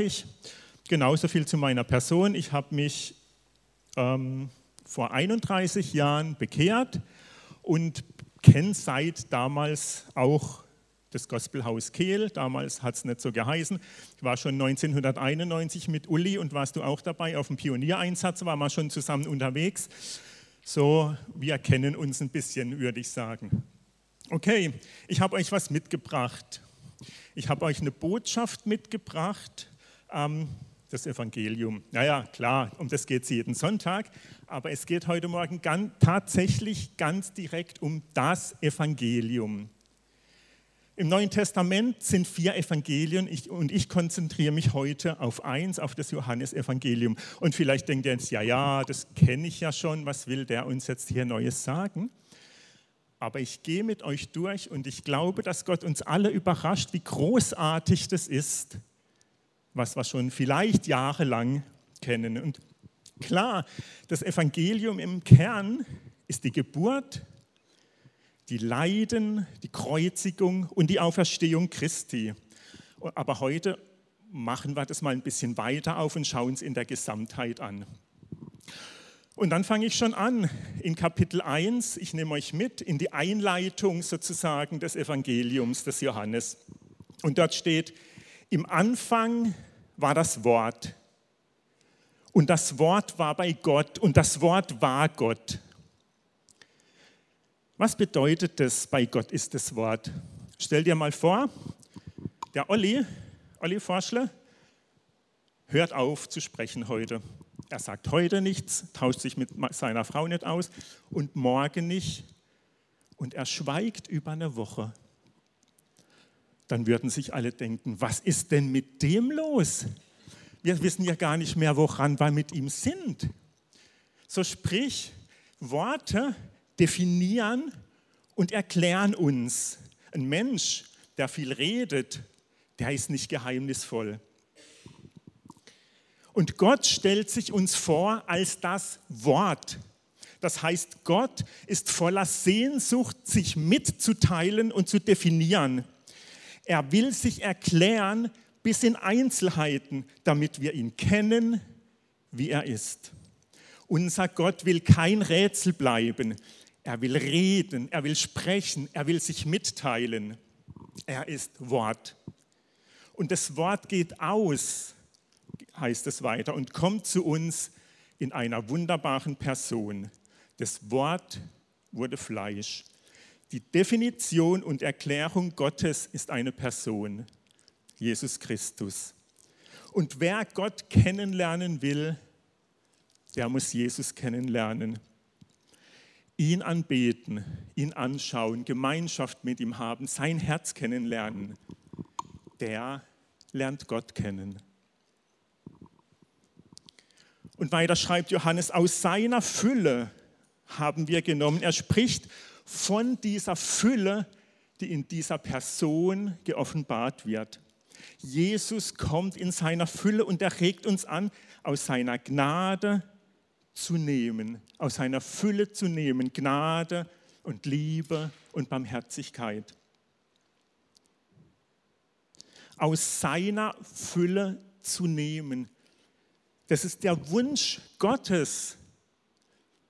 mache ich? Genauso viel zu meiner Person. Ich habe mich ähm, vor 31 Jahren bekehrt und kenne seit damals auch das Gospelhaus Kehl. Damals hat es nicht so geheißen. Ich war schon 1991 mit Uli und warst du auch dabei auf dem Pioniereinsatz, waren wir schon zusammen unterwegs. So, wir kennen uns ein bisschen, würde ich sagen. Okay, ich habe euch was mitgebracht. Ich habe euch eine Botschaft mitgebracht, ähm, das Evangelium. Naja, klar, um das geht es jeden Sonntag, aber es geht heute Morgen ganz, tatsächlich ganz direkt um das Evangelium. Im Neuen Testament sind vier Evangelien ich, und ich konzentriere mich heute auf eins, auf das Johannesevangelium. Und vielleicht denkt ihr jetzt, ja, ja, das kenne ich ja schon, was will der uns jetzt hier Neues sagen? Aber ich gehe mit euch durch und ich glaube, dass Gott uns alle überrascht, wie großartig das ist, was wir schon vielleicht jahrelang kennen. Und klar, das Evangelium im Kern ist die Geburt, die Leiden, die Kreuzigung und die Auferstehung Christi. Aber heute machen wir das mal ein bisschen weiter auf und schauen es in der Gesamtheit an. Und dann fange ich schon an in Kapitel 1. Ich nehme euch mit in die Einleitung sozusagen des Evangeliums des Johannes. Und dort steht, im Anfang war das Wort. Und das Wort war bei Gott und das Wort war Gott. Was bedeutet das, bei Gott ist das Wort? Stell dir mal vor, der Olli, Olli Forschler, hört auf zu sprechen heute. Er sagt heute nichts, tauscht sich mit seiner Frau nicht aus und morgen nicht. Und er schweigt über eine Woche. Dann würden sich alle denken, was ist denn mit dem los? Wir wissen ja gar nicht mehr, woran wir mit ihm sind. So sprich, Worte definieren und erklären uns. Ein Mensch, der viel redet, der ist nicht geheimnisvoll. Und Gott stellt sich uns vor als das Wort. Das heißt, Gott ist voller Sehnsucht, sich mitzuteilen und zu definieren. Er will sich erklären bis in Einzelheiten, damit wir ihn kennen, wie er ist. Unser Gott will kein Rätsel bleiben. Er will reden, er will sprechen, er will sich mitteilen. Er ist Wort. Und das Wort geht aus, heißt es weiter, und kommt zu uns in einer wunderbaren Person. Das Wort wurde Fleisch. Die Definition und Erklärung Gottes ist eine Person, Jesus Christus. Und wer Gott kennenlernen will, der muss Jesus kennenlernen ihn anbeten, ihn anschauen, Gemeinschaft mit ihm haben, sein Herz kennenlernen, der lernt Gott kennen. Und weiter schreibt Johannes, aus seiner Fülle haben wir genommen. Er spricht von dieser Fülle, die in dieser Person geoffenbart wird. Jesus kommt in seiner Fülle und er regt uns an, aus seiner Gnade zu nehmen, aus seiner Fülle zu nehmen, Gnade und Liebe und Barmherzigkeit. Aus seiner Fülle zu nehmen. Das ist der Wunsch Gottes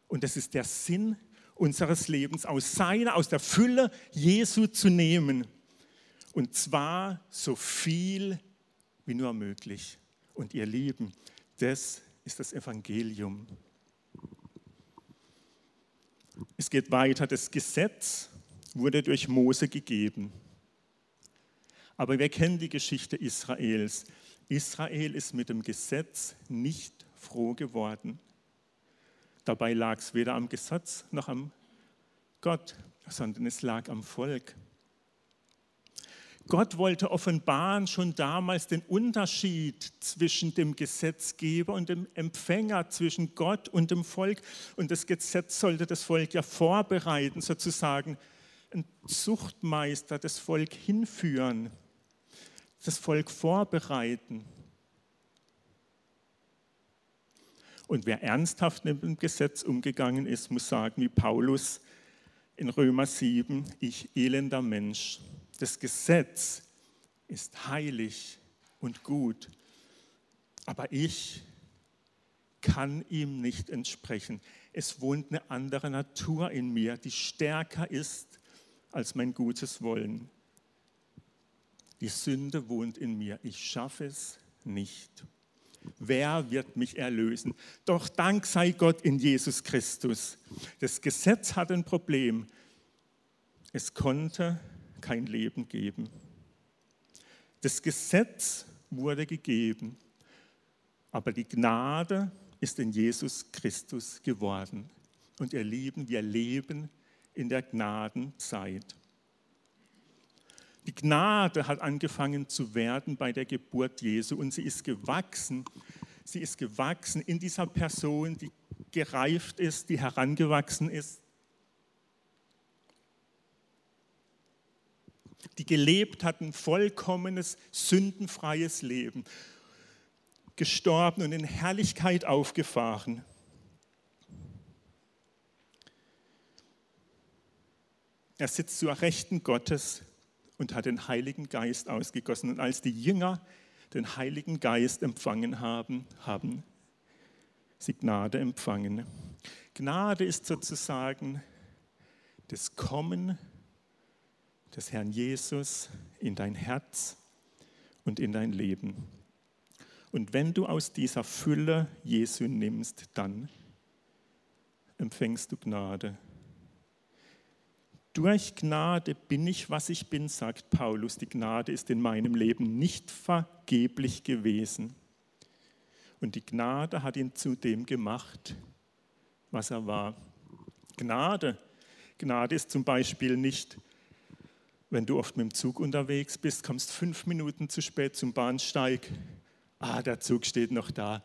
und das ist der Sinn unseres Lebens, aus seiner, aus der Fülle Jesu zu nehmen. Und zwar so viel wie nur möglich. Und ihr Lieben, das ist das Evangelium. Es geht weiter, das Gesetz wurde durch Mose gegeben. Aber wir kennen die Geschichte Israels. Israel ist mit dem Gesetz nicht froh geworden. Dabei lag es weder am Gesetz noch am Gott, sondern es lag am Volk. Gott wollte offenbaren schon damals den Unterschied zwischen dem Gesetzgeber und dem Empfänger, zwischen Gott und dem Volk. Und das Gesetz sollte das Volk ja vorbereiten, sozusagen ein Zuchtmeister, das Volk hinführen, das Volk vorbereiten. Und wer ernsthaft mit dem Gesetz umgegangen ist, muss sagen, wie Paulus in Römer 7, ich elender Mensch das Gesetz ist heilig und gut. aber ich kann ihm nicht entsprechen. Es wohnt eine andere Natur in mir, die stärker ist als mein gutes Wollen. Die Sünde wohnt in mir. Ich schaffe es nicht. Wer wird mich erlösen? Doch Dank sei Gott in Jesus Christus. Das Gesetz hat ein Problem. Es konnte kein Leben geben. Das Gesetz wurde gegeben, aber die Gnade ist in Jesus Christus geworden. Und ihr Lieben, wir leben in der Gnadenzeit. Die Gnade hat angefangen zu werden bei der Geburt Jesu und sie ist gewachsen. Sie ist gewachsen in dieser Person, die gereift ist, die herangewachsen ist, die gelebt hat ein vollkommenes, sündenfreies Leben, gestorben und in Herrlichkeit aufgefahren. Er sitzt zur Rechten Gottes und hat den Heiligen Geist ausgegossen. Und als die Jünger den Heiligen Geist empfangen haben, haben sie Gnade empfangen. Gnade ist sozusagen das Kommen des Herrn Jesus in dein Herz und in dein Leben. Und wenn du aus dieser Fülle Jesu nimmst, dann empfängst du Gnade. Durch Gnade bin ich, was ich bin, sagt Paulus. Die Gnade ist in meinem Leben nicht vergeblich gewesen. Und die Gnade hat ihn zu dem gemacht, was er war. Gnade. Gnade ist zum Beispiel nicht, wenn du oft mit dem Zug unterwegs bist, kommst fünf Minuten zu spät zum Bahnsteig. Ah, der Zug steht noch da.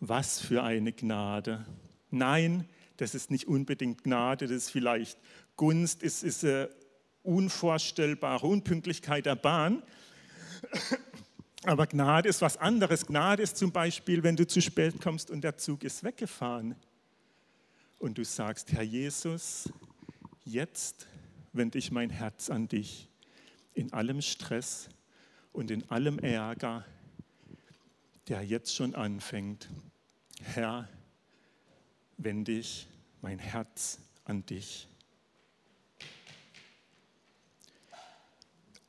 Was für eine Gnade. Nein, das ist nicht unbedingt Gnade, das ist vielleicht Gunst, es ist eine unvorstellbare Unpünktlichkeit der Bahn. Aber Gnade ist was anderes. Gnade ist zum Beispiel, wenn du zu spät kommst und der Zug ist weggefahren. Und du sagst, Herr Jesus, jetzt wende ich mein Herz an dich. In allem Stress und in allem Ärger, der jetzt schon anfängt. Herr, wende ich mein Herz an dich.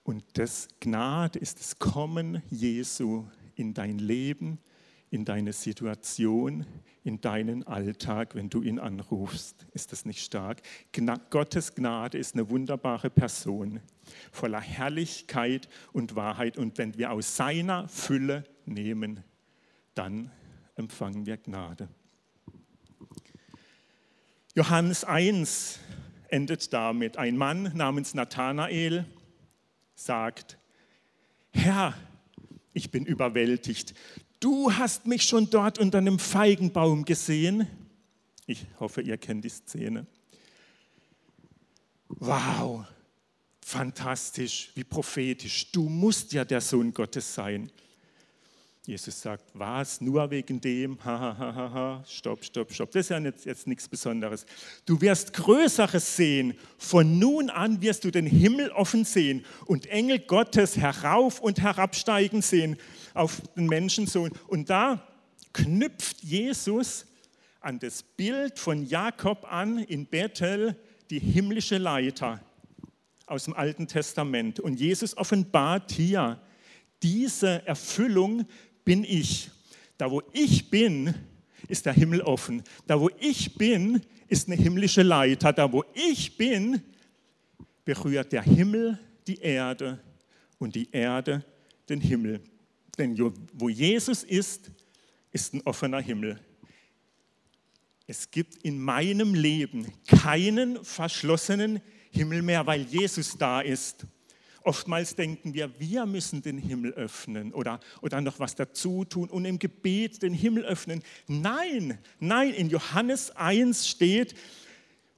Und das Gnade ist das Kommen Jesu in dein Leben, in deine Situation, in deinen Alltag, wenn du ihn anrufst. Ist das nicht stark? Gna Gottes Gnade ist eine wunderbare Person, voller Herrlichkeit und Wahrheit. Und wenn wir aus seiner Fülle nehmen, dann empfangen wir Gnade. Johannes 1 endet damit. Ein Mann namens Nathanael sagt, Herr, ich bin überwältigt. Du hast mich schon dort unter einem Feigenbaum gesehen. Ich hoffe, ihr kennt die Szene. Wow, fantastisch, wie prophetisch. Du musst ja der Sohn Gottes sein. Jesus sagt, was, nur wegen dem? Ha, ha, ha, ha, ha. Stopp, stopp, stopp. Das ist ja jetzt, jetzt nichts Besonderes. Du wirst Größeres sehen. Von nun an wirst du den Himmel offen sehen und Engel Gottes herauf und herabsteigen sehen auf den Menschensohn. Und da knüpft Jesus an das Bild von Jakob an in Bethel, die himmlische Leiter aus dem Alten Testament. Und Jesus offenbart hier diese Erfüllung bin ich. Da, wo ich bin, ist der Himmel offen. Da, wo ich bin, ist eine himmlische Leiter. Da, wo ich bin, berührt der Himmel die Erde und die Erde den Himmel. Denn wo Jesus ist, ist ein offener Himmel. Es gibt in meinem Leben keinen verschlossenen Himmel mehr, weil Jesus da ist. Oftmals denken wir, wir müssen den Himmel öffnen oder, oder noch was dazu tun und im Gebet den Himmel öffnen. Nein, nein, in Johannes 1 steht,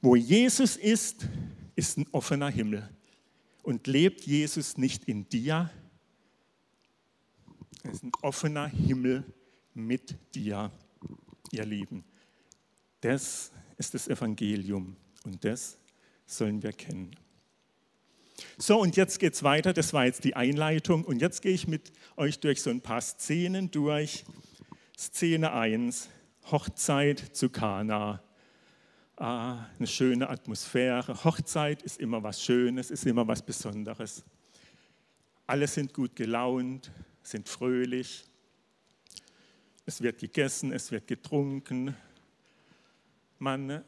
wo Jesus ist, ist ein offener Himmel. Und lebt Jesus nicht in dir, ist ein offener Himmel mit dir, ihr Lieben. Das ist das Evangelium und das sollen wir kennen. So, und jetzt geht es weiter. Das war jetzt die Einleitung. Und jetzt gehe ich mit euch durch so ein paar Szenen durch, Szene 1, Hochzeit zu Kana. Ah, eine schöne Atmosphäre. Hochzeit ist immer was Schönes, ist immer was Besonderes. Alle sind gut gelaunt, sind fröhlich. Es wird gegessen, es wird getrunken. Man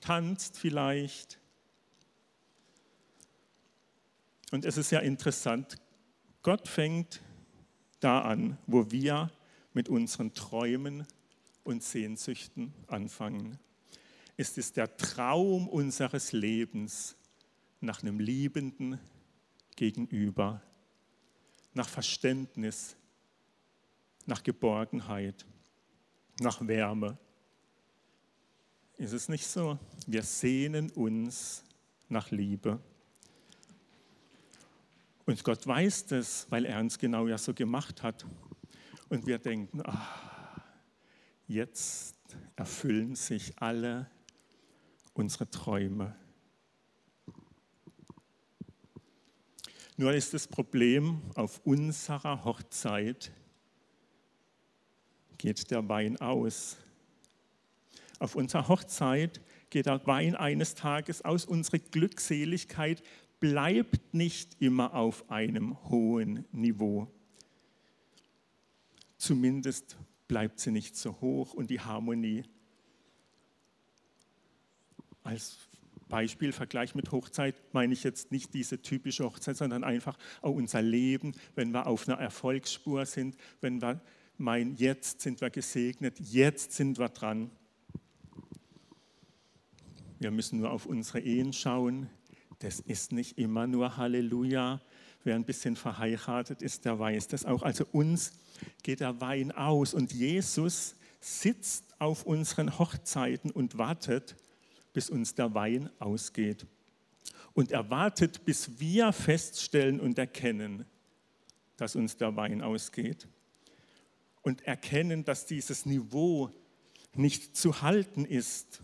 tanzt vielleicht. Und es ist ja interessant, Gott fängt da an, wo wir mit unseren Träumen und Sehnsüchten anfangen. Es ist der Traum unseres Lebens nach einem liebenden Gegenüber, nach Verständnis, nach Geborgenheit, nach Wärme. Ist es nicht so? Wir sehnen uns nach Liebe. Und Gott weiß das, weil er uns genau ja so gemacht hat. Und wir denken, ach, jetzt erfüllen sich alle unsere Träume. Nur ist das Problem, auf unserer Hochzeit geht der Wein aus. Auf unserer Hochzeit geht der Wein eines Tages aus. Unsere Glückseligkeit bleibt nicht immer auf einem hohen Niveau. Zumindest bleibt sie nicht so hoch und die Harmonie. Als Beispiel, Vergleich mit Hochzeit, meine ich jetzt nicht diese typische Hochzeit, sondern einfach auch unser Leben, wenn wir auf einer Erfolgsspur sind, wenn wir meinen, jetzt sind wir gesegnet, jetzt sind wir dran. Wir müssen nur auf unsere Ehen schauen, das ist nicht immer nur Halleluja. Wer ein bisschen verheiratet ist, der weiß das auch. Also uns geht der Wein aus und Jesus sitzt auf unseren Hochzeiten und wartet, bis uns der Wein ausgeht. Und er wartet, bis wir feststellen und erkennen, dass uns der Wein ausgeht. Und erkennen, dass dieses Niveau nicht zu halten ist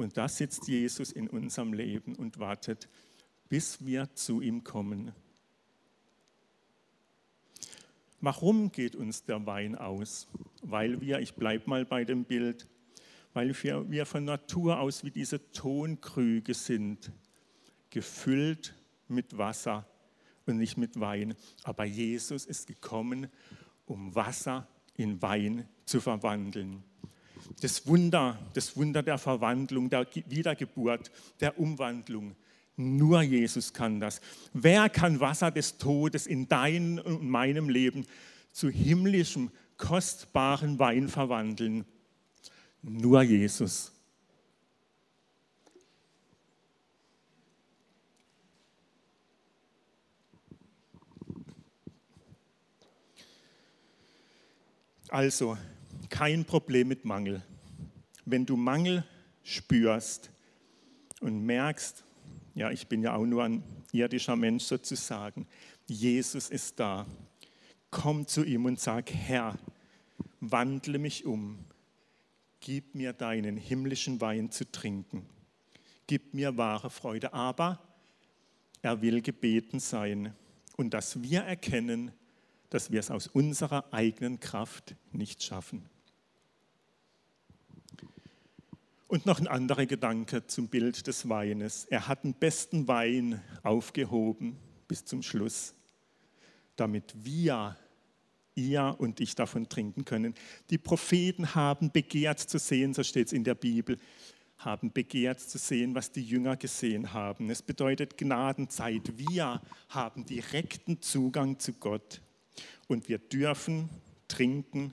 und da sitzt Jesus in unserem Leben und wartet, bis wir zu ihm kommen. Warum geht uns der Wein aus? Weil wir, ich bleibe mal bei dem Bild, weil wir, wir von Natur aus wie diese Tonkrüge sind, gefüllt mit Wasser und nicht mit Wein. Aber Jesus ist gekommen, um Wasser in Wein zu verwandeln das Wunder, das Wunder der Verwandlung, der Wiedergeburt, der Umwandlung. Nur Jesus kann das. Wer kann Wasser des Todes in deinem und meinem Leben zu himmlischem, kostbaren Wein verwandeln? Nur Jesus. Also, kein Problem mit Mangel. Wenn du Mangel spürst und merkst, ja, ich bin ja auch nur ein irdischer Mensch sozusagen, Jesus ist da. Komm zu ihm und sag, Herr, wandle mich um. Gib mir deinen himmlischen Wein zu trinken. Gib mir wahre Freude. Aber er will gebeten sein und dass wir erkennen, dass wir es aus unserer eigenen Kraft nicht schaffen. Und noch ein anderer Gedanke zum Bild des Weines. Er hat den besten Wein aufgehoben bis zum Schluss, damit wir, ihr und ich davon trinken können. Die Propheten haben begehrt zu sehen, so steht es in der Bibel, haben begehrt zu sehen, was die Jünger gesehen haben. Es bedeutet Gnadenzeit. Wir haben direkten Zugang zu Gott und wir dürfen trinken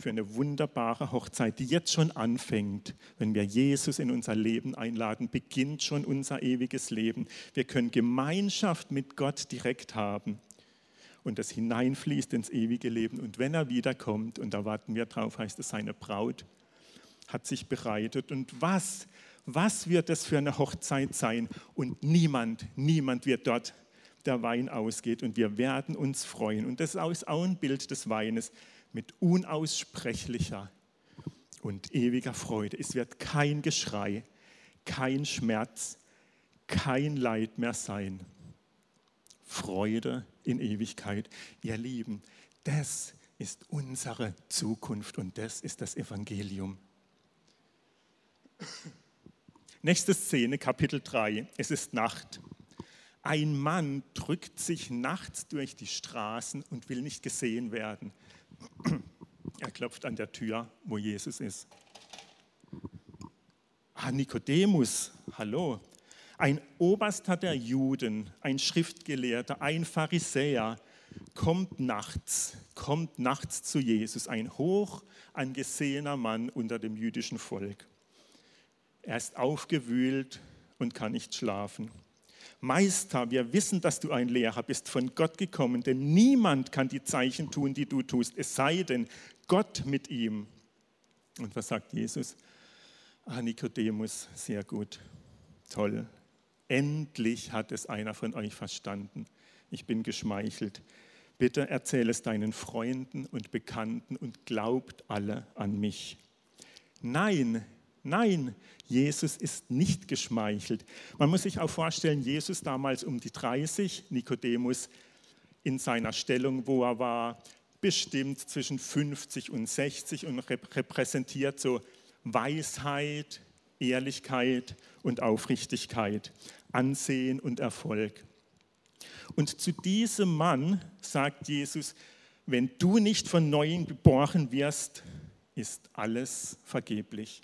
für eine wunderbare Hochzeit, die jetzt schon anfängt. Wenn wir Jesus in unser Leben einladen, beginnt schon unser ewiges Leben. Wir können Gemeinschaft mit Gott direkt haben und das hineinfließt ins ewige Leben. Und wenn er wiederkommt, und da warten wir drauf, heißt es, seine Braut hat sich bereitet. Und was, was wird das für eine Hochzeit sein? Und niemand, niemand wird dort der Wein ausgeht und wir werden uns freuen. Und das ist auch ein Bild des Weines mit unaussprechlicher und ewiger Freude. Es wird kein Geschrei, kein Schmerz, kein Leid mehr sein. Freude in Ewigkeit. Ihr Lieben, das ist unsere Zukunft und das ist das Evangelium. Nächste Szene, Kapitel 3. Es ist Nacht. Ein Mann drückt sich nachts durch die Straßen und will nicht gesehen werden. Er klopft an der Tür, wo Jesus ist. Ah, Nikodemus, hallo. Ein Oberster der Juden, ein Schriftgelehrter, ein Pharisäer kommt nachts, kommt nachts zu Jesus, ein hoch angesehener Mann unter dem jüdischen Volk. Er ist aufgewühlt und kann nicht schlafen. Meister, wir wissen, dass du ein Lehrer bist, von Gott gekommen, denn niemand kann die Zeichen tun, die du tust, es sei denn Gott mit ihm. Und was sagt Jesus? Ah, Nikodemus, sehr gut, toll. Endlich hat es einer von euch verstanden. Ich bin geschmeichelt. Bitte erzähl es deinen Freunden und Bekannten und glaubt alle an mich. Nein, Nein, Jesus ist nicht geschmeichelt. Man muss sich auch vorstellen, Jesus damals um die 30, Nikodemus in seiner Stellung, wo er war, bestimmt zwischen 50 und 60 und repräsentiert so Weisheit, Ehrlichkeit und Aufrichtigkeit, Ansehen und Erfolg. Und zu diesem Mann sagt Jesus, wenn du nicht von neuem geboren wirst, ist alles vergeblich.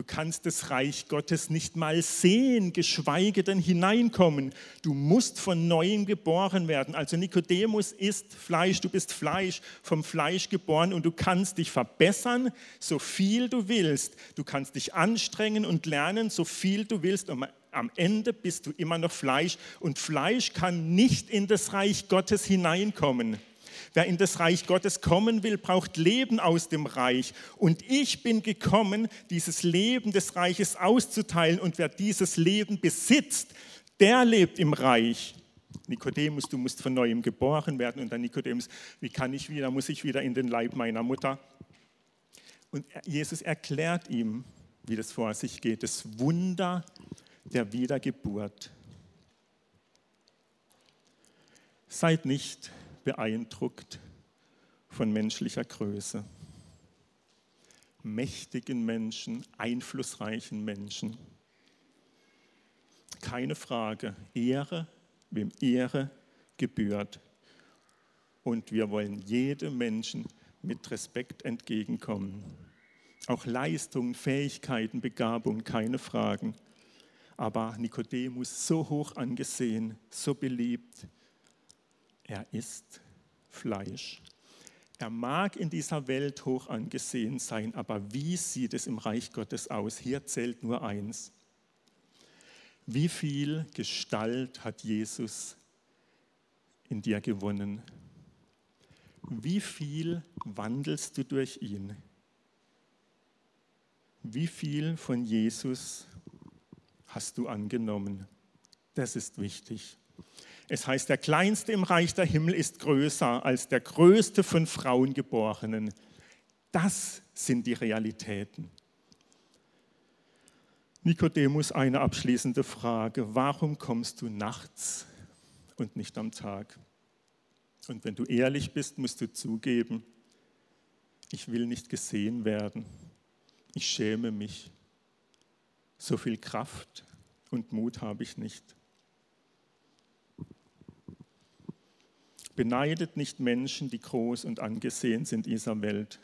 Du kannst das Reich Gottes nicht mal sehen, geschweige denn hineinkommen. Du musst von neuem geboren werden. Also Nikodemus ist Fleisch, du bist Fleisch, vom Fleisch geboren und du kannst dich verbessern, so viel du willst. Du kannst dich anstrengen und lernen, so viel du willst. Und am Ende bist du immer noch Fleisch und Fleisch kann nicht in das Reich Gottes hineinkommen. Wer in das Reich Gottes kommen will, braucht Leben aus dem Reich. Und ich bin gekommen, dieses Leben des Reiches auszuteilen. Und wer dieses Leben besitzt, der lebt im Reich. Nikodemus, du musst von neuem geboren werden. Und dann Nikodemus, wie kann ich wieder? Muss ich wieder in den Leib meiner Mutter? Und Jesus erklärt ihm, wie das vor sich geht, das Wunder der Wiedergeburt. Seid nicht beeindruckt von menschlicher Größe. Mächtigen Menschen, einflussreichen Menschen. Keine Frage, Ehre, wem Ehre gebührt. Und wir wollen jedem Menschen mit Respekt entgegenkommen. Auch Leistungen, Fähigkeiten, Begabungen, keine Fragen. Aber Nikodemus so hoch angesehen, so beliebt, er ist Fleisch. Er mag in dieser Welt hoch angesehen sein, aber wie sieht es im Reich Gottes aus? Hier zählt nur eins. Wie viel Gestalt hat Jesus in dir gewonnen? Wie viel wandelst du durch ihn? Wie viel von Jesus hast du angenommen? Das ist wichtig. Es heißt, der Kleinste im Reich der Himmel ist größer als der Größte von Frauen geborenen. Das sind die Realitäten. Nikodemus, eine abschließende Frage. Warum kommst du nachts und nicht am Tag? Und wenn du ehrlich bist, musst du zugeben, ich will nicht gesehen werden. Ich schäme mich. So viel Kraft und Mut habe ich nicht. Beneidet nicht Menschen, die groß und angesehen sind in dieser Welt.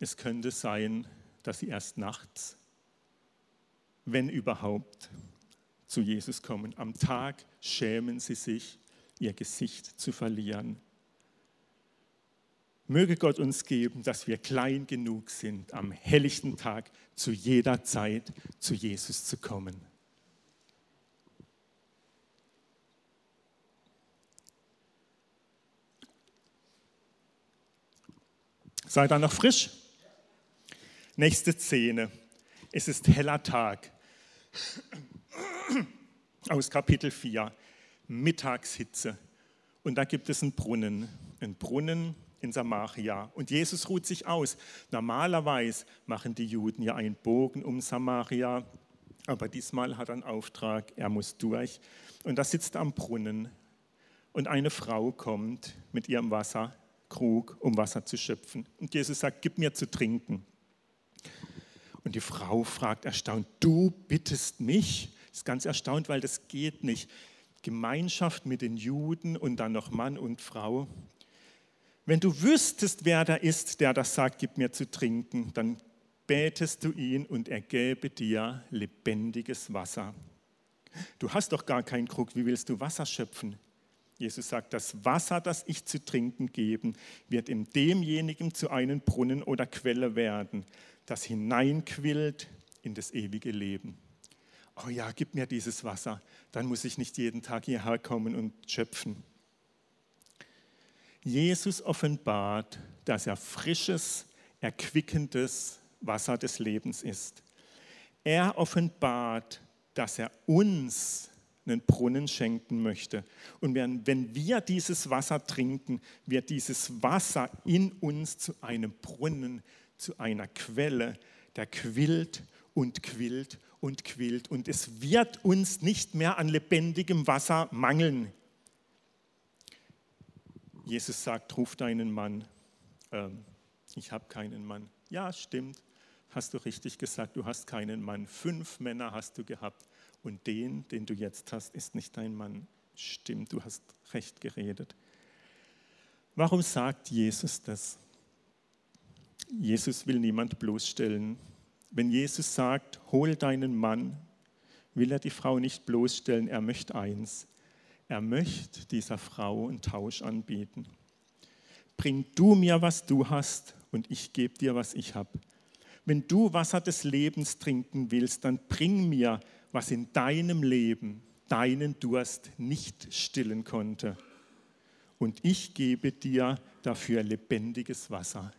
Es könnte sein, dass sie erst nachts, wenn überhaupt, zu Jesus kommen. Am Tag schämen sie sich, ihr Gesicht zu verlieren. Möge Gott uns geben, dass wir klein genug sind, am helllichten Tag zu jeder Zeit zu Jesus zu kommen. Seid ihr noch frisch? Nächste Szene. Es ist heller Tag. Aus Kapitel 4. Mittagshitze. Und da gibt es einen Brunnen. Einen Brunnen in Samaria. Und Jesus ruht sich aus. Normalerweise machen die Juden ja einen Bogen um Samaria. Aber diesmal hat er einen Auftrag. Er muss durch. Und da sitzt er am Brunnen. Und eine Frau kommt mit ihrem Wasser Krug, um Wasser zu schöpfen. Und Jesus sagt, gib mir zu trinken. Und die Frau fragt erstaunt, du bittest mich? Ist ganz erstaunt, weil das geht nicht. Gemeinschaft mit den Juden und dann noch Mann und Frau. Wenn du wüsstest, wer da ist, der das sagt, gib mir zu trinken, dann betest du ihn und er gäbe dir lebendiges Wasser. Du hast doch gar keinen Krug, wie willst du Wasser schöpfen? Jesus sagt, das Wasser, das ich zu trinken geben, wird in demjenigen zu einem Brunnen oder Quelle werden, das hineinquillt in das ewige Leben. Oh ja, gib mir dieses Wasser, dann muss ich nicht jeden Tag hierher kommen und schöpfen. Jesus offenbart, dass er frisches, erquickendes Wasser des Lebens ist. Er offenbart, dass er uns einen Brunnen schenken möchte. Und wenn wir dieses Wasser trinken, wird dieses Wasser in uns zu einem Brunnen, zu einer Quelle, der quillt und quillt und quillt. Und es wird uns nicht mehr an lebendigem Wasser mangeln. Jesus sagt, ruf deinen Mann. Ähm, ich habe keinen Mann. Ja, stimmt. Hast du richtig gesagt, du hast keinen Mann. Fünf Männer hast du gehabt und den, den du jetzt hast, ist nicht dein Mann. Stimmt, du hast recht geredet. Warum sagt Jesus das? Jesus will niemand bloßstellen. Wenn Jesus sagt, hol deinen Mann, will er die Frau nicht bloßstellen, er möchte eins. Er möchte dieser Frau einen Tausch anbieten. Bring du mir, was du hast, und ich gebe dir, was ich habe. Wenn du Wasser des Lebens trinken willst, dann bring mir, was in deinem Leben deinen Durst nicht stillen konnte. Und ich gebe dir dafür lebendiges Wasser.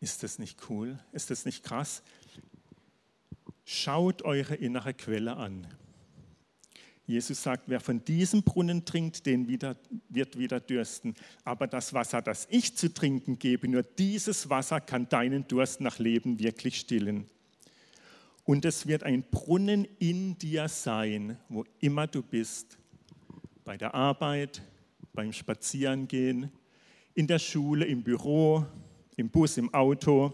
Ist das nicht cool? Ist das nicht krass? Schaut eure innere Quelle an. Jesus sagt, wer von diesem Brunnen trinkt, den wieder, wird wieder dürsten. Aber das Wasser, das ich zu trinken gebe, nur dieses Wasser kann deinen Durst nach Leben wirklich stillen. Und es wird ein Brunnen in dir sein, wo immer du bist. Bei der Arbeit, beim Spazierengehen, in der Schule, im Büro, im Bus, im Auto.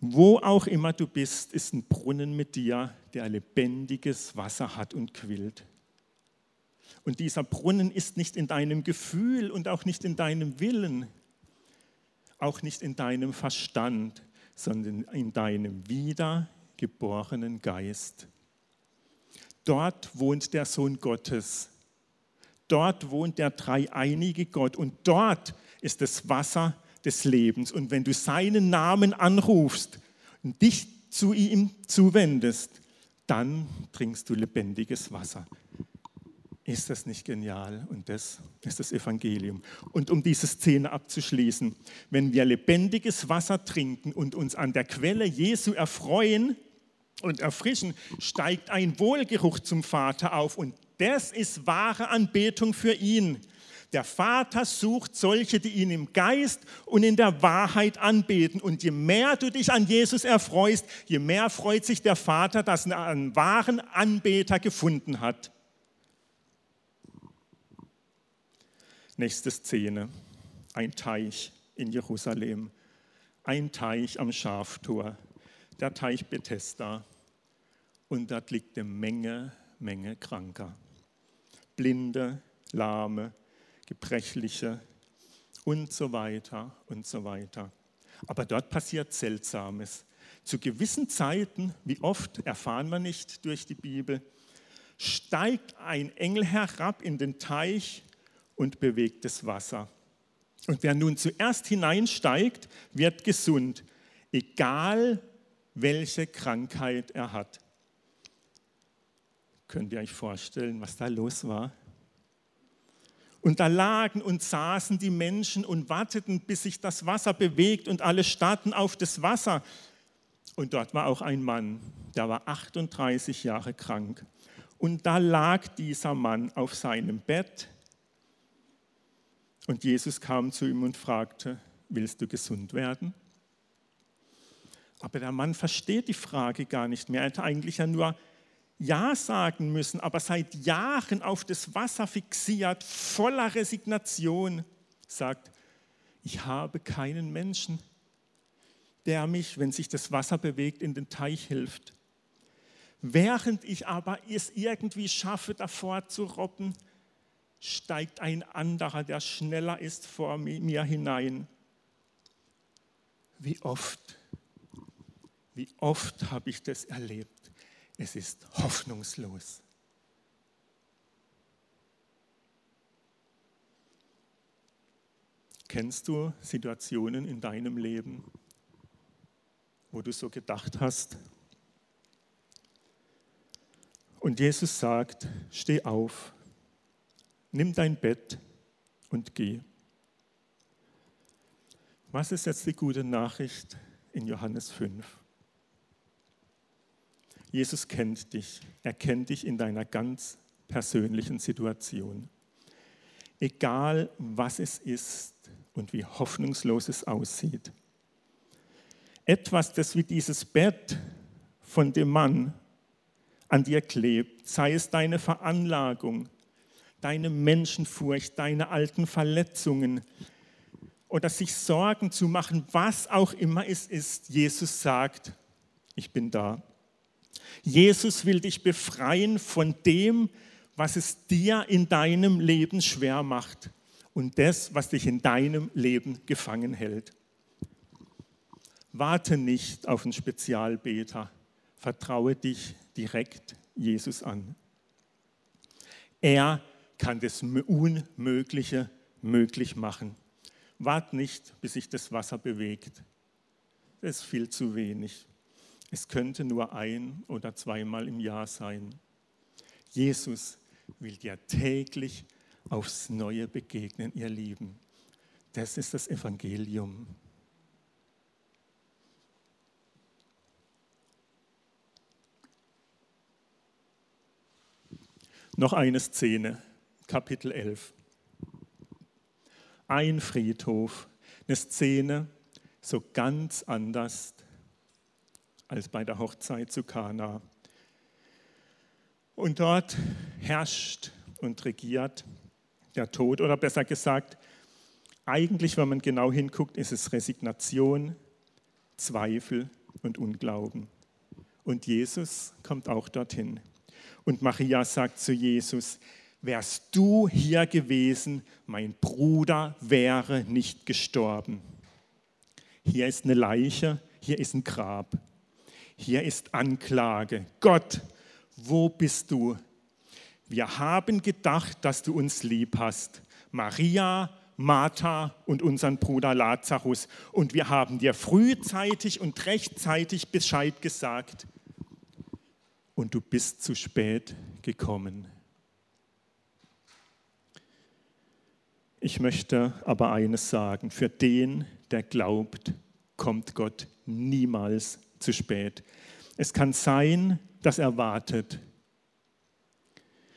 Wo auch immer du bist, ist ein Brunnen mit dir, der lebendiges Wasser hat und quillt. Und dieser Brunnen ist nicht in deinem Gefühl und auch nicht in deinem Willen, auch nicht in deinem Verstand, sondern in deinem wiedergeborenen Geist. Dort wohnt der Sohn Gottes. Dort wohnt der dreieinige Gott und dort ist das Wasser des Lebens. Und wenn du seinen Namen anrufst und dich zu ihm zuwendest, dann trinkst du lebendiges Wasser. Ist das nicht genial? Und das ist das Evangelium. Und um diese Szene abzuschließen, wenn wir lebendiges Wasser trinken und uns an der Quelle Jesu erfreuen und erfrischen, steigt ein Wohlgeruch zum Vater auf. Und das ist wahre Anbetung für ihn. Der Vater sucht solche, die ihn im Geist und in der Wahrheit anbeten. Und je mehr du dich an Jesus erfreust, je mehr freut sich der Vater, dass er einen wahren Anbeter gefunden hat. Nächste Szene. Ein Teich in Jerusalem. Ein Teich am Schaftor. Der Teich Bethesda. Und dort liegt eine Menge, Menge Kranker. Blinde, Lahme, Gebrechliche und so weiter und so weiter. Aber dort passiert Seltsames. Zu gewissen Zeiten, wie oft erfahren wir nicht durch die Bibel, steigt ein Engel herab in den Teich und bewegt das Wasser. Und wer nun zuerst hineinsteigt, wird gesund, egal welche Krankheit er hat. Könnt ihr euch vorstellen, was da los war? Und da lagen und saßen die Menschen und warteten, bis sich das Wasser bewegt und alle starrten auf das Wasser. Und dort war auch ein Mann, der war 38 Jahre krank. Und da lag dieser Mann auf seinem Bett. Und Jesus kam zu ihm und fragte, willst du gesund werden? Aber der Mann versteht die Frage gar nicht mehr. Er hat eigentlich ja nur Ja sagen müssen, aber seit Jahren auf das Wasser fixiert, voller Resignation, sagt, ich habe keinen Menschen, der mich, wenn sich das Wasser bewegt, in den Teich hilft. Während ich aber es irgendwie schaffe, davor zu robben, steigt ein anderer, der schneller ist, vor mir hinein. Wie oft, wie oft habe ich das erlebt? Es ist hoffnungslos. Kennst du Situationen in deinem Leben, wo du so gedacht hast? Und Jesus sagt, steh auf, nimm dein Bett und geh. Was ist jetzt die gute Nachricht in Johannes 5? Jesus kennt dich. Er kennt dich in deiner ganz persönlichen Situation. Egal was es ist und wie hoffnungslos es aussieht. Etwas, das wie dieses Bett von dem Mann an dir klebt, sei es deine Veranlagung, deine Menschenfurcht, deine alten Verletzungen oder sich Sorgen zu machen, was auch immer es ist, Jesus sagt, ich bin da. Jesus will dich befreien von dem, was es dir in deinem Leben schwer macht und das, was dich in deinem Leben gefangen hält. Warte nicht auf einen Spezialbeter, vertraue dich direkt Jesus an. Er kann das Unmögliche möglich machen. Wart nicht, bis sich das Wasser bewegt. Das ist viel zu wenig. Es könnte nur ein oder zweimal im Jahr sein. Jesus will dir täglich aufs Neue begegnen, ihr Lieben. Das ist das Evangelium. Noch eine Szene, Kapitel 11. Ein Friedhof, eine Szene so ganz anders als bei der Hochzeit zu Kana. Und dort herrscht und regiert der Tod, oder besser gesagt, eigentlich, wenn man genau hinguckt, ist es Resignation, Zweifel und Unglauben. Und Jesus kommt auch dorthin. Und Maria sagt zu Jesus, wärst du hier gewesen, mein Bruder wäre nicht gestorben. Hier ist eine Leiche, hier ist ein Grab. Hier ist Anklage. Gott, wo bist du? Wir haben gedacht, dass du uns lieb hast. Maria, Martha und unseren Bruder Lazarus. Und wir haben dir frühzeitig und rechtzeitig Bescheid gesagt. Und du bist zu spät gekommen. Ich möchte aber eines sagen, für den, der glaubt, kommt Gott niemals zu spät. Es kann sein, dass er wartet,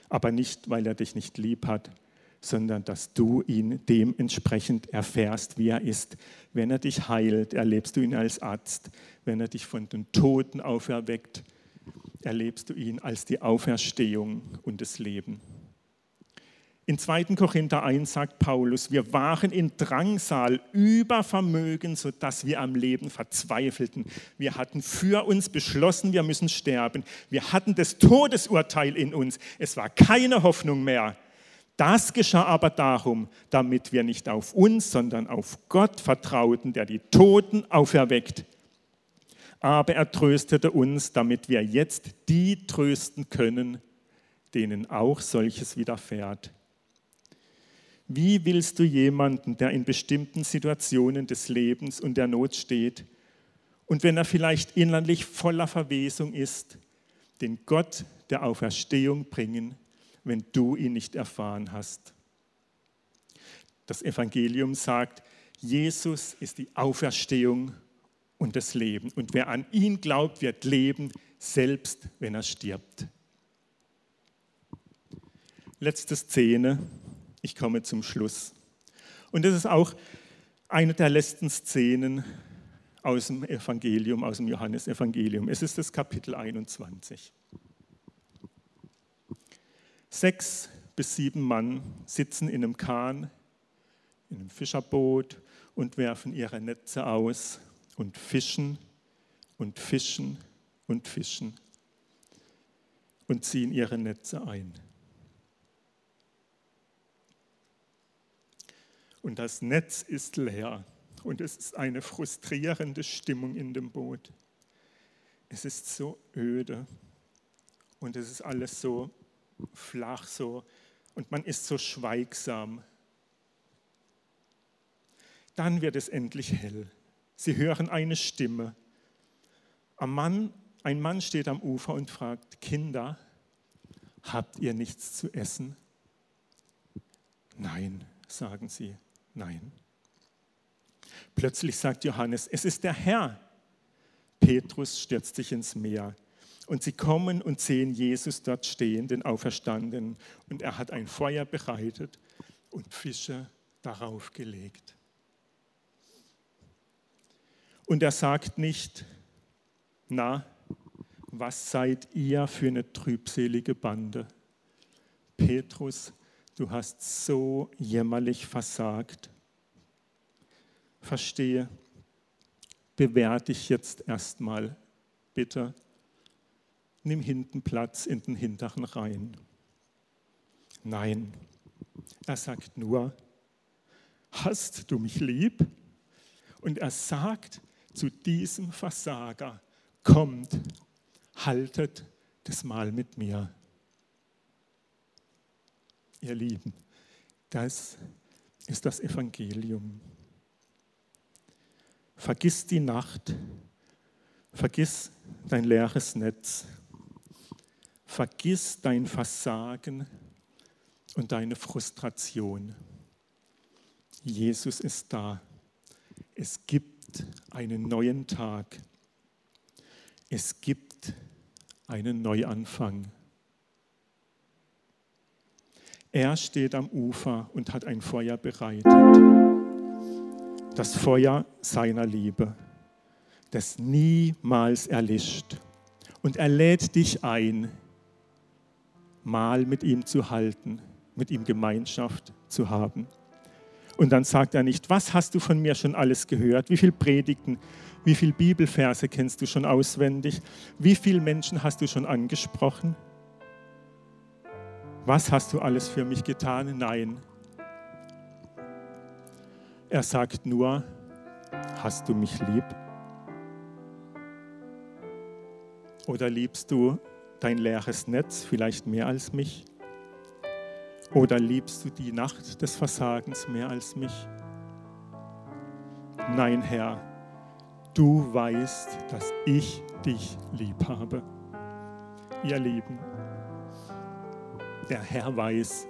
aber nicht, weil er dich nicht lieb hat, sondern dass du ihn dementsprechend erfährst, wie er ist. Wenn er dich heilt, erlebst du ihn als Arzt. Wenn er dich von den Toten auferweckt, erlebst du ihn als die Auferstehung und das Leben. In 2. Korinther 1 sagt Paulus, wir waren in Drangsal über Vermögen, sodass wir am Leben verzweifelten. Wir hatten für uns beschlossen, wir müssen sterben. Wir hatten das Todesurteil in uns. Es war keine Hoffnung mehr. Das geschah aber darum, damit wir nicht auf uns, sondern auf Gott vertrauten, der die Toten auferweckt. Aber er tröstete uns, damit wir jetzt die trösten können, denen auch solches widerfährt. Wie willst du jemanden, der in bestimmten Situationen des Lebens und der Not steht und wenn er vielleicht innerlich voller Verwesung ist, den Gott der Auferstehung bringen, wenn du ihn nicht erfahren hast? Das Evangelium sagt, Jesus ist die Auferstehung und das Leben. Und wer an ihn glaubt, wird leben, selbst wenn er stirbt. Letzte Szene ich komme zum Schluss. Und das ist auch eine der letzten Szenen aus dem Evangelium, aus dem Johannesevangelium. Es ist das Kapitel 21. Sechs bis sieben Mann sitzen in einem Kahn, in einem Fischerboot und werfen ihre Netze aus und fischen und fischen und fischen und ziehen ihre Netze ein. Und das Netz ist leer und es ist eine frustrierende Stimmung in dem Boot. Es ist so öde und es ist alles so flach so und man ist so schweigsam. Dann wird es endlich hell. Sie hören eine Stimme. Ein Mann, ein Mann steht am Ufer und fragt, Kinder, habt ihr nichts zu essen? Nein, sagen sie, nein. Plötzlich sagt Johannes, es ist der Herr. Petrus stürzt sich ins Meer. Und sie kommen und sehen Jesus dort stehen, den Auferstandenen. Und er hat ein Feuer bereitet und Fische darauf gelegt. Und er sagt nicht, na, was seid ihr für eine trübselige Bande? Petrus, du hast so jämmerlich versagt. Verstehe, bewähr dich jetzt erstmal, bitte nimm hinten Platz in den hinteren Reihen. Nein, er sagt nur, hast du mich lieb? Und er sagt zu diesem Versager, kommt, haltet das Mal mit mir. Ihr Lieben, das ist das Evangelium. Vergiss die Nacht, vergiss dein leeres Netz, Vergiss dein Versagen und deine Frustration. Jesus ist da. Es gibt einen neuen Tag. Es gibt einen Neuanfang. Er steht am Ufer und hat ein Feuer bereitet. Das Feuer seiner Liebe, das niemals erlischt. Und er lädt dich ein, Mal mit ihm zu halten, mit ihm Gemeinschaft zu haben. Und dann sagt er nicht, was hast du von mir schon alles gehört? Wie viele Predigten, wie viele Bibelverse kennst du schon auswendig? Wie viele Menschen hast du schon angesprochen? Was hast du alles für mich getan? Nein. Er sagt nur, hast du mich lieb? Oder liebst du dein leeres Netz vielleicht mehr als mich? Oder liebst du die Nacht des Versagens mehr als mich? Nein, Herr, du weißt, dass ich dich lieb habe. Ihr Lieben, der Herr weiß,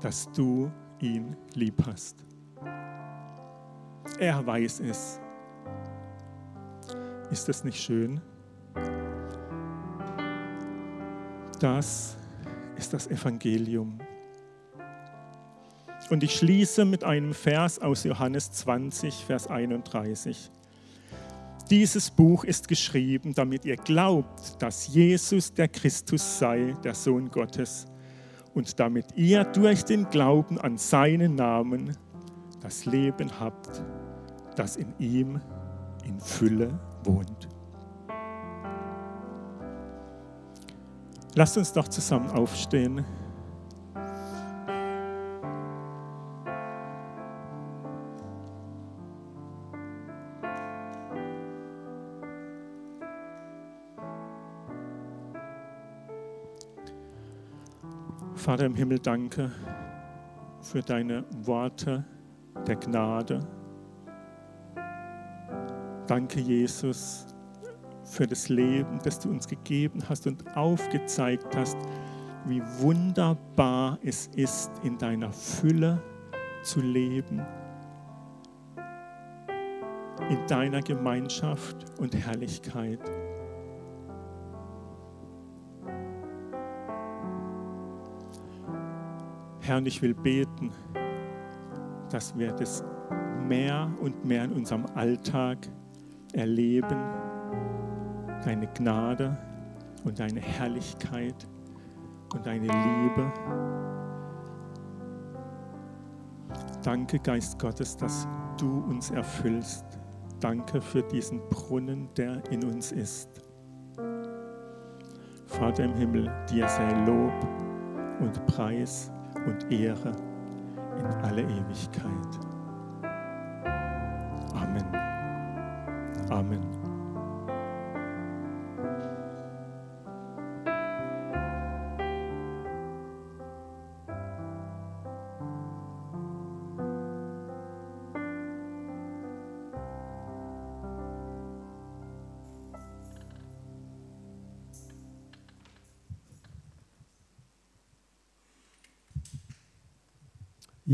dass du ihn lieb hast. Er weiß es. Ist es nicht schön? Das ist das Evangelium. Und ich schließe mit einem Vers aus Johannes 20, Vers 31. Dieses Buch ist geschrieben, damit ihr glaubt, dass Jesus der Christus sei, der Sohn Gottes, und damit ihr durch den Glauben an seinen Namen das Leben habt, das in ihm in Fülle wohnt. Lasst uns doch zusammen aufstehen. Vater im Himmel, danke für deine Worte der Gnade. Danke, Jesus, für das Leben, das du uns gegeben hast und aufgezeigt hast, wie wunderbar es ist, in deiner Fülle zu leben, in deiner Gemeinschaft und Herrlichkeit. Herr, und ich will beten, dass wir das mehr und mehr in unserem Alltag erleben deine Gnade und deine Herrlichkeit und deine Liebe. Danke, Geist Gottes, dass du uns erfüllst. Danke für diesen Brunnen, der in uns ist. Vater im Himmel, dir sei Lob und Preis und Ehre in alle Ewigkeit. Amen. Amen.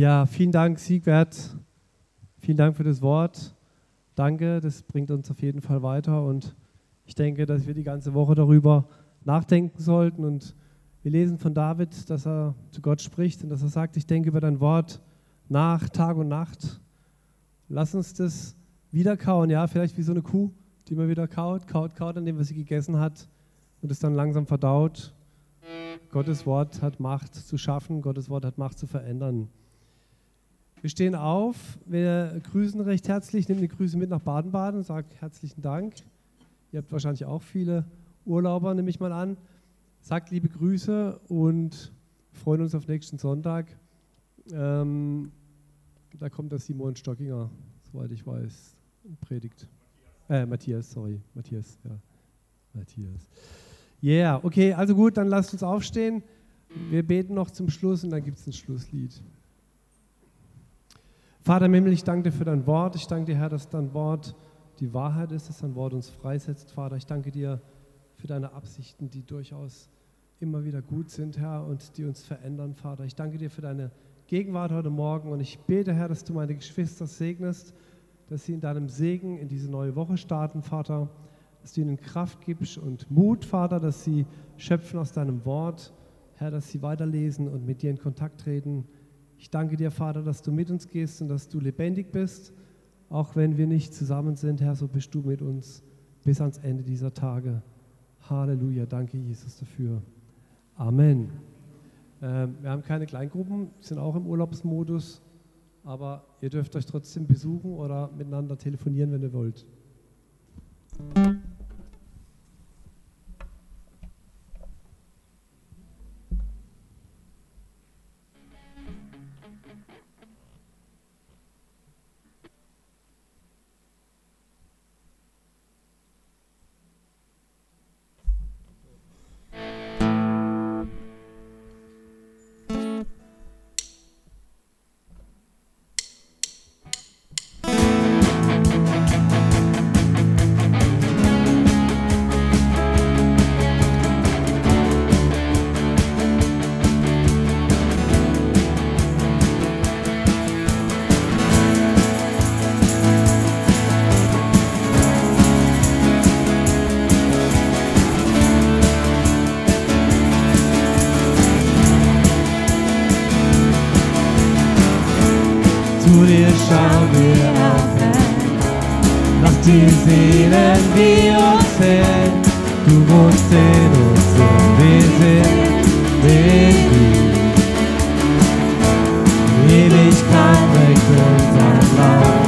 Ja, vielen Dank, Siegbert. Vielen Dank für das Wort. Danke, das bringt uns auf jeden Fall weiter und ich denke, dass wir die ganze Woche darüber nachdenken sollten und wir lesen von David, dass er zu Gott spricht und dass er sagt, ich denke über dein Wort nach, Tag und Nacht. Lass uns das wieder kauen, ja, vielleicht wie so eine Kuh, die immer wieder kaut, kaut, kaut an dem, was sie gegessen hat und es dann langsam verdaut. Gottes Wort hat Macht zu schaffen, Gottes Wort hat Macht zu verändern. Wir stehen auf, wir grüßen recht herzlich, nehmen die Grüße mit nach Baden-Baden und sagen herzlichen Dank. Ihr habt wahrscheinlich auch viele Urlauber, nehme ich mal an. Sagt liebe Grüße und freuen uns auf nächsten Sonntag. Ähm, da kommt der Simon Stockinger, soweit ich weiß, predigt. Äh, Matthias, sorry, Matthias, ja. Matthias. Yeah, okay, also gut, dann lasst uns aufstehen. Wir beten noch zum Schluss und dann gibt es ein Schlusslied. Vater im Himmel, ich danke dir für dein Wort. Ich danke dir, Herr, dass dein Wort die Wahrheit ist, dass dein Wort uns freisetzt. Vater, ich danke dir für deine Absichten, die durchaus immer wieder gut sind, Herr, und die uns verändern, Vater. Ich danke dir für deine Gegenwart heute Morgen und ich bete, Herr, dass du meine Geschwister segnest, dass sie in deinem Segen in diese neue Woche starten, Vater, dass du ihnen Kraft gibst und Mut, Vater, dass sie schöpfen aus deinem Wort, Herr, dass sie weiterlesen und mit dir in Kontakt treten. Ich danke dir, Vater, dass du mit uns gehst und dass du lebendig bist. Auch wenn wir nicht zusammen sind, Herr, so bist du mit uns bis ans Ende dieser Tage. Halleluja, danke Jesus dafür. Amen. Ähm, wir haben keine Kleingruppen, sind auch im Urlaubsmodus, aber ihr dürft euch trotzdem besuchen oder miteinander telefonieren, wenn ihr wollt. Schauen wir auf,